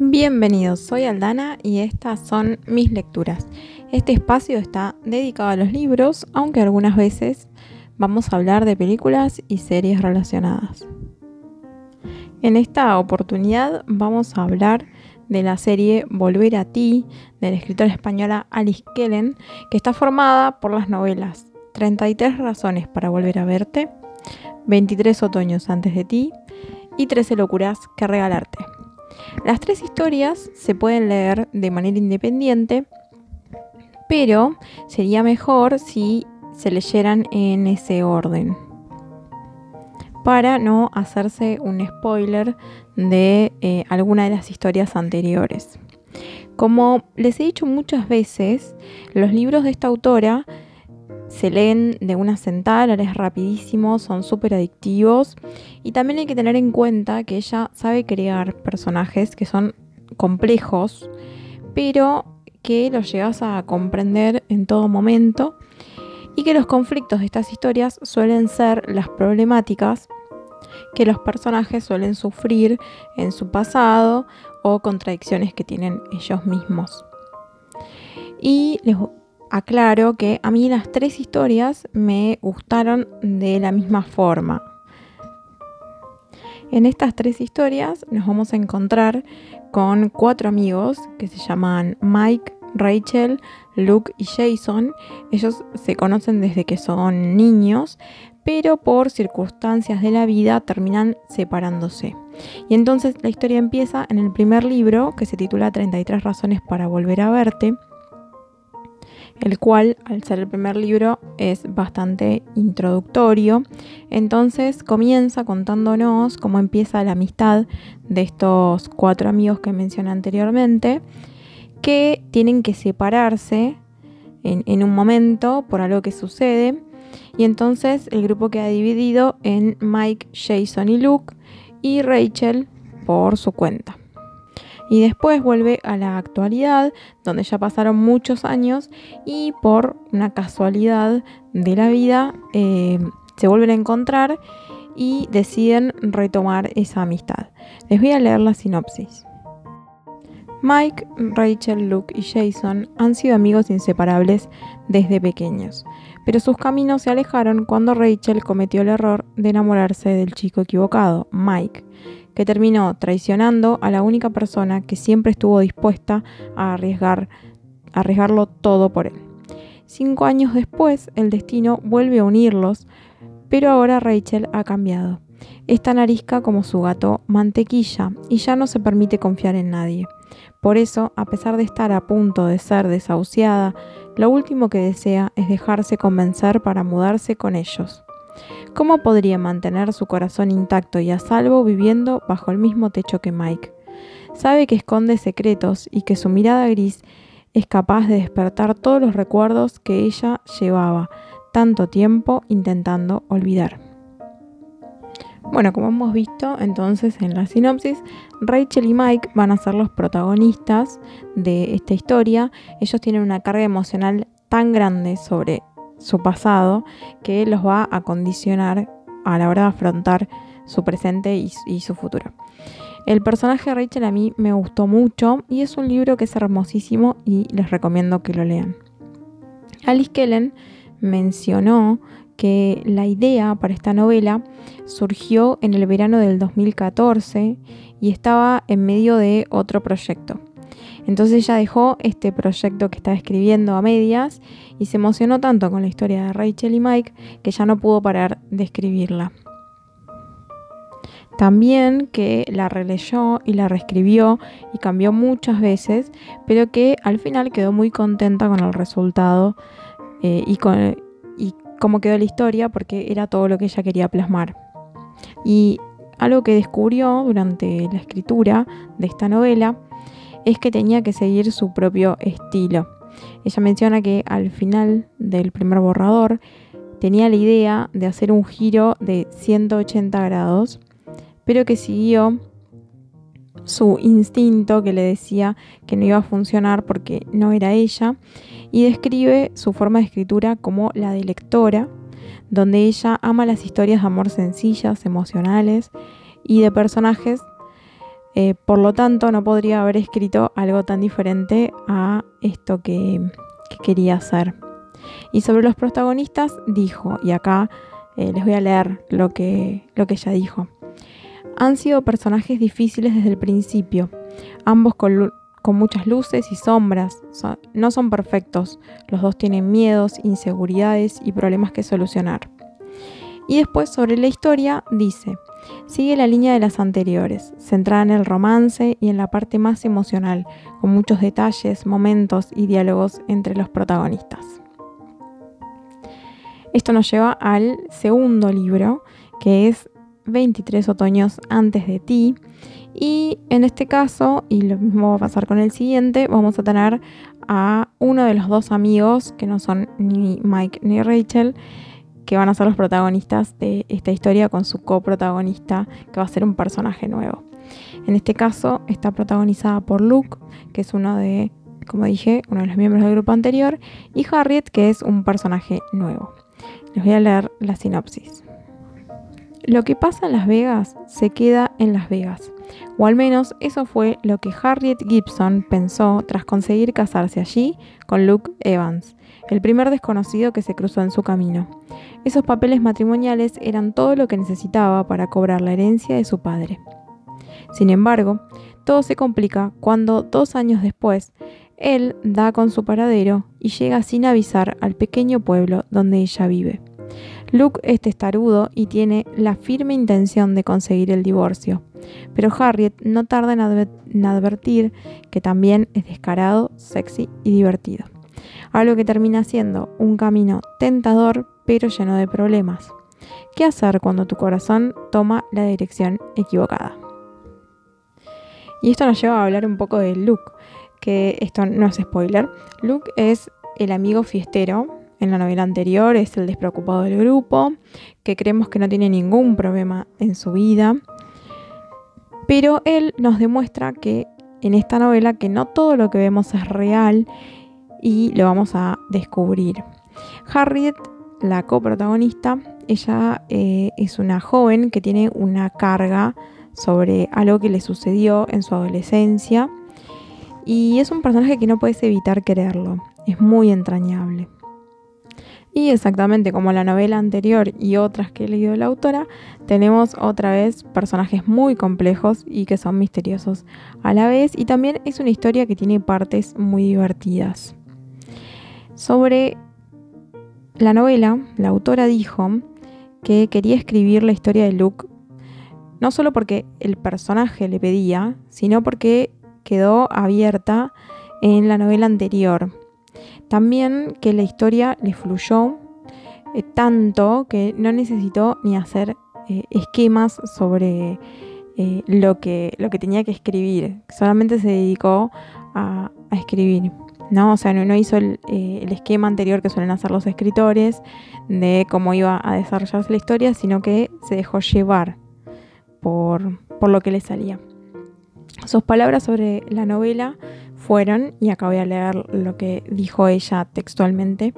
Bienvenidos, soy Aldana y estas son mis lecturas. Este espacio está dedicado a los libros, aunque algunas veces vamos a hablar de películas y series relacionadas. En esta oportunidad vamos a hablar de la serie Volver a ti de la escritora española Alice Kellen, que está formada por las novelas 33 razones para volver a verte, 23 otoños antes de ti y 13 locuras que regalarte. Las tres historias se pueden leer de manera independiente, pero sería mejor si se leyeran en ese orden para no hacerse un spoiler de eh, alguna de las historias anteriores. Como les he dicho muchas veces, los libros de esta autora se leen de una sentada, es rapidísimo, son súper adictivos y también hay que tener en cuenta que ella sabe crear personajes que son complejos, pero que los llegas a comprender en todo momento y que los conflictos de estas historias suelen ser las problemáticas que los personajes suelen sufrir en su pasado o contradicciones que tienen ellos mismos. Y les aclaro que a mí las tres historias me gustaron de la misma forma. En estas tres historias nos vamos a encontrar con cuatro amigos que se llaman Mike, Rachel, Luke y Jason. Ellos se conocen desde que son niños, pero por circunstancias de la vida terminan separándose. Y entonces la historia empieza en el primer libro, que se titula 33 razones para volver a verte, el cual, al ser el primer libro, es bastante introductorio. Entonces comienza contándonos cómo empieza la amistad de estos cuatro amigos que mencioné anteriormente, que tienen que separarse en, un momento por algo que sucede. Y entonces el grupo queda dividido en Mike, Jason y Luke y Rachel por su cuenta y después vuelve a la actualidad, donde ya pasaron muchos años y por una casualidad de la vida eh, se vuelven a encontrar y deciden retomar esa amistad. Les voy a leer la sinopsis. Mike, Rachel, Luke y Jason han sido amigos inseparables desde pequeños, pero sus caminos se alejaron cuando Rachel cometió el error de enamorarse del chico equivocado, Mike, que terminó traicionando a la única persona que siempre estuvo dispuesta a arriesgar, arriesgarlo todo por él. Cinco años después, el destino vuelve a unirlos, pero ahora Rachel ha cambiado. Es tan arisca como su gato mantequilla y ya no se permite confiar en nadie. Por eso, a pesar de estar a punto de ser desahuciada, lo último que desea es dejarse convencer para mudarse con ellos. ¿Cómo podría mantener su corazón intacto y a salvo viviendo bajo el mismo techo que Mike? Sabe que esconde secretos y que su mirada gris es capaz de despertar todos los recuerdos que ella llevaba tanto tiempo intentando olvidar. Bueno, como hemos visto entonces en la sinopsis, Rachel y Mike van a ser los protagonistas de esta historia. Ellos tienen una carga emocional tan grande sobre su pasado que los va a condicionar a la hora de afrontar su presente y, su futuro. El personaje de Rachel a mí me gustó mucho y es un libro que es hermosísimo y les recomiendo que lo lean. Alice Kellen mencionó que la idea para esta novela surgió en el verano del 2014 y estaba en medio de otro proyecto. Entonces ella dejó este proyecto que estaba escribiendo a medias y se emocionó tanto con la historia de Rachel y Mike que ya no pudo parar de escribirla. También que la releyó y la reescribió y cambió muchas veces, pero que al final quedó muy contenta con el resultado eh, y, con, cómo quedó la historia porque era todo lo que ella quería plasmar. Y algo que descubrió durante la escritura de esta novela es que tenía que seguir su propio estilo. Ella menciona que al final del primer borrador tenía la idea de hacer un giro de 180 grados, pero que siguió su instinto que le decía que no iba a funcionar porque no era ella, y describe su forma de escritura como la de lectora, donde ella ama las historias de amor sencillas, emocionales y de personajes Eh, por lo tanto, no podría haber escrito algo tan diferente a esto que, quería hacer. Y sobre los protagonistas dijo, y acá eh, les voy a leer lo que, lo que ella dijo. Han sido personajes difíciles desde el principio, ambos con, muchas luces y sombras. no son perfectos, los dos tienen miedos, inseguridades y problemas que solucionar. Y después sobre la historia dice, sigue la línea de las anteriores, centrada en el romance y en la parte más emocional, con muchos detalles, momentos y diálogos entre los protagonistas. Esto nos lleva al segundo libro, que es 23 otoños antes de ti. Y en este caso, y lo mismo va a pasar con el siguiente, vamos a tener a uno de los dos amigos, que no son ni Mike ni Rachel, que van a ser los protagonistas de esta historia con su coprotagonista, que va a ser un personaje nuevo. En este caso está protagonizada por Luke, que es uno de, como dije, uno de los miembros del grupo anterior, y Harriet, que es un personaje nuevo. Les voy a leer la sinopsis. Lo que pasa en Las Vegas se queda en Las Vegas, o al menos eso fue lo que Harriet Gibson pensó tras conseguir casarse allí con Luke Evans, el primer desconocido que se cruzó en su camino. Esos papeles matrimoniales eran todo lo que necesitaba para cobrar la herencia de su padre. Sin embargo, todo se complica cuando dos años después, él da con su paradero y llega sin avisar al pequeño pueblo donde ella vive. Luke es testarudo y tiene la firme intención de conseguir el divorcio, pero Harriet no tarda en, advertir que también es descarado, sexy y divertido algo que termina siendo un camino tentador pero lleno de problemas. ¿Qué hacer cuando tu corazón toma la dirección equivocada? Y esto nos lleva a hablar un poco de Luke, que esto no es spoiler. Luke es el amigo fiestero. En la novela anterior es el despreocupado del grupo, que creemos que no tiene ningún problema en su vida. Pero él nos demuestra que en esta novela que no todo lo que vemos es real y lo vamos a descubrir. Harriet, la coprotagonista, ella eh, es una joven que tiene una carga sobre algo que le sucedió en su adolescencia y es un personaje que no puedes evitar quererlo, es muy entrañable. Y exactamente como la novela anterior y otras que he leído la autora, tenemos otra vez personajes muy complejos y que son misteriosos a la vez y también es una historia que tiene partes muy divertidas. Sobre la novela, la autora dijo que quería escribir la historia de Luke no solo porque el personaje le pedía, sino porque quedó abierta en la novela anterior. También que la historia le fluyó eh, tanto que no necesitó ni hacer eh, esquemas sobre eh, lo, que, lo que tenía que escribir, solamente se dedicó a escribir. ¿no? O sea, no, hizo eh, el, esquema anterior que suelen hacer los escritores de cómo iba a desarrollarse la historia, sino que se dejó llevar por, por lo que le salía. Sus palabras sobre la novela fueron, y acá voy a leer lo que dijo ella textualmente,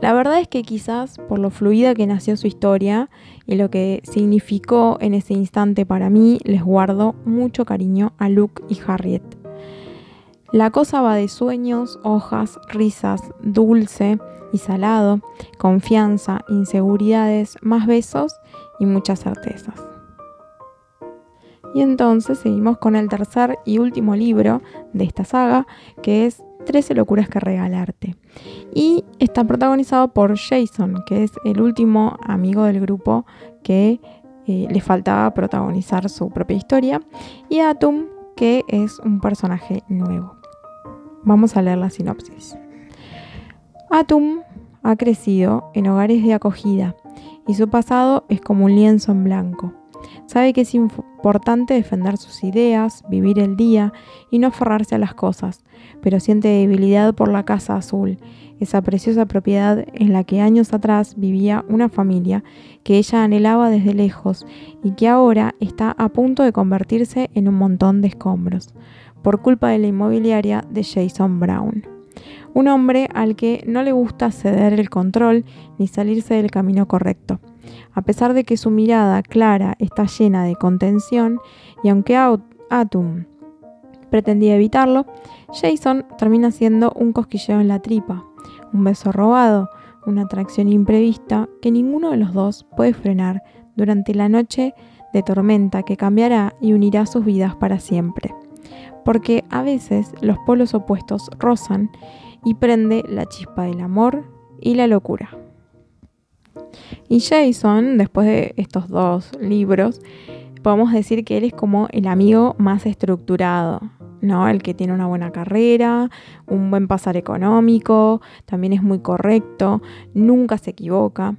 la verdad es que quizás por lo fluida que nació su historia y lo que significó en ese instante para mí, les guardo mucho cariño a Luke y Harriet. La cosa va de sueños, hojas, risas, dulce y salado, confianza, inseguridades, más besos y muchas certezas. Y entonces seguimos con el tercer y último libro de esta saga, que es 13 locuras que regalarte. Y está protagonizado por Jason, que es el último amigo del grupo que eh, le faltaba protagonizar su propia historia, y Atum, que es un personaje nuevo. Vamos a leer la sinopsis. Atum ha crecido en hogares de acogida y su pasado es como un lienzo en blanco. Sabe que es importante defender sus ideas, vivir el día y no aferrarse a las cosas, pero siente debilidad por la casa azul, esa preciosa propiedad en la que años atrás vivía una familia que ella anhelaba desde lejos y que ahora está a punto de convertirse en un montón de escombros por culpa de la inmobiliaria de Jason Brown. Un hombre al que no le gusta ceder el control ni salirse del camino correcto. A pesar de que su mirada clara está llena de contención y aunque Atum pretendía evitarlo, Jason termina siendo un cosquilleo en la tripa, un beso robado, una atracción imprevista que ninguno de los dos puede frenar durante la noche de tormenta que cambiará y unirá sus vidas para siempre. Porque a veces los polos opuestos rozan y prende la chispa del amor y la locura. Y Jason, después de estos dos libros, podemos decir que él es como el amigo más estructurado, ¿no? El que tiene una buena carrera, un buen pasar económico, también es muy correcto, nunca se equivoca.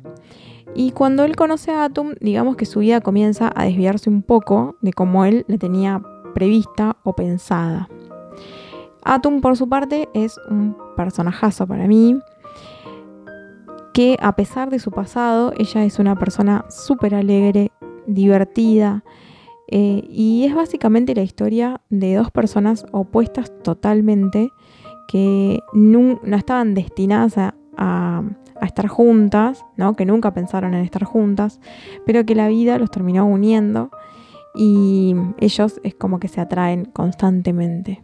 Y cuando él conoce a Atum, digamos que su vida comienza a desviarse un poco de como él le tenía prevista o pensada. Atum, por su parte, es un personajazo para mí, que a pesar de su pasado, ella es una persona súper alegre, divertida, eh, y es básicamente la historia de dos personas opuestas totalmente que no, estaban destinadas a, estar juntas, ¿no? que nunca pensaron en estar juntas, pero que la vida los terminó uniendo y ellos es como que se atraen constantemente.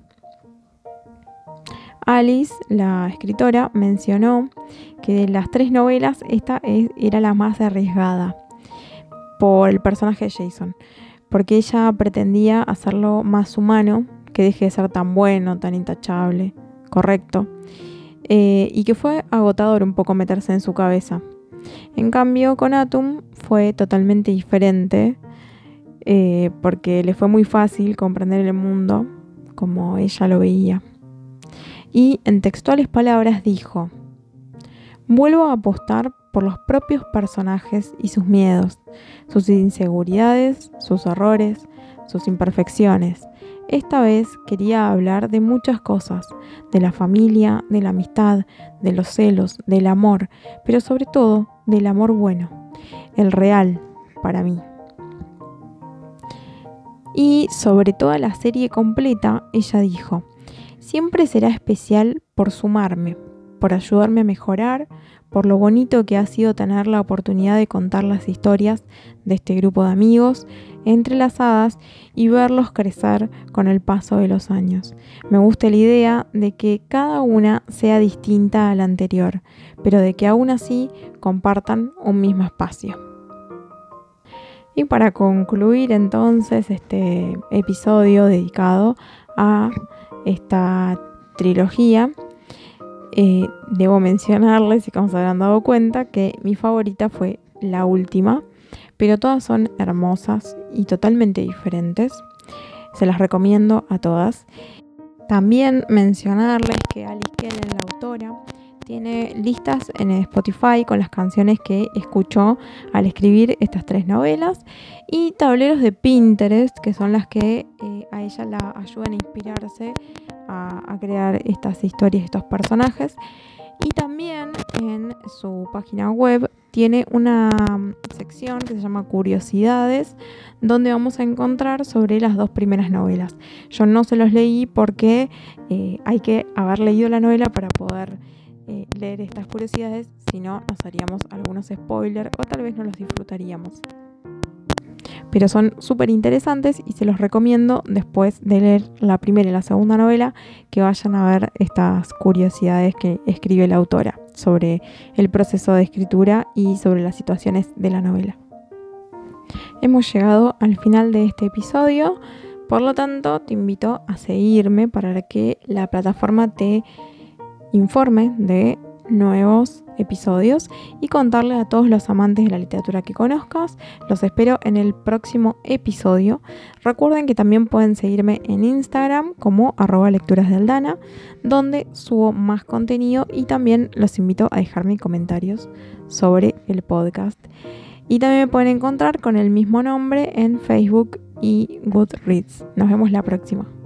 Alice, la escritora, mencionó que de las tres novelas esta era la más arriesgada por el personaje de Jason porque ella pretendía hacerlo más humano, que deje de ser tan bueno, tan intachable, correcto, eh, y que fue agotador un poco meterse en su cabeza. En cambio, con Atum fue totalmente diferente, eh, porque le fue muy fácil comprender el mundo como ella lo veía. Y en textuales palabras dijo, vuelvo a apostar por los propios personajes y sus miedos, sus inseguridades, sus errores, sus imperfecciones. Esta vez quería hablar de muchas cosas, de la familia, de la amistad, de los celos, del amor, pero sobre todo del amor bueno, el real para mí. Y sobre toda la serie completa, ella dijo, siempre será especial por sumarme, por ayudarme a mejorar, por lo bonito que ha sido tener la oportunidad de contar las historias de este grupo de amigos entrelazadas y verlos crecer con el paso de los años. Me gusta la idea de que cada una sea distinta a la anterior, pero de que aún así compartan un mismo espacio. Y para concluir entonces este episodio dedicado a esta trilogía, eh, debo mencionarles, y como se habrán dado cuenta, que mi favorita fue la última, pero todas son hermosas y totalmente diferentes. Se las recomiendo a todas. También mencionarles que Alice Kellen, la autora, tiene listas en Spotify con las canciones que escuchó al escribir estas tres novelas y tableros de Pinterest que son las que eh, a ella la ayudan a inspirarse a, crear estas historias, estos personajes. Y también en su página web tiene una sección que se llama Curiosidades, donde vamos a encontrar sobre las dos primeras novelas. Yo no se los leí porque eh, hay que haber leído la novela para poder eh, leer estas curiosidades, si no nos haríamos algunos spoilers o tal vez no los disfrutaríamos pero son súper interesantes y se los recomiendo después de leer la primera y la segunda novela que vayan a ver estas curiosidades que escribe la autora sobre el proceso de escritura y sobre las situaciones de la novela. Hemos llegado al final de este episodio, por lo tanto te invito a seguirme para que la plataforma te informe de nuevos episodios y contarle a todos los amantes de la literatura que conozcas. Los espero en el próximo episodio. Recuerden que también pueden seguirme en Instagram como arroba lecturas de Aldana, donde subo más contenido y también los invito a dejarme comentarios sobre el podcast. Y también me pueden encontrar con el mismo nombre en Facebook y Goodreads. Nos vemos la próxima.